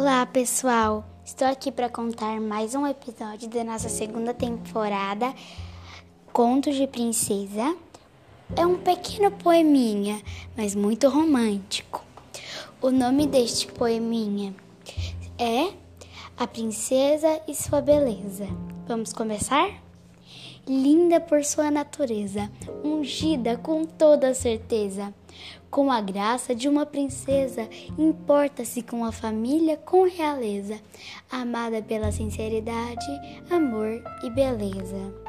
Olá, pessoal! Estou aqui para contar mais um episódio da nossa segunda temporada Contos de Princesa. É um pequeno poeminha, mas muito romântico. O nome deste poeminha é A Princesa e Sua Beleza. Vamos começar? linda por sua natureza, ungida com toda certeza. Com a graça de uma princesa, importa-se com a família com realeza, amada pela sinceridade, amor e beleza.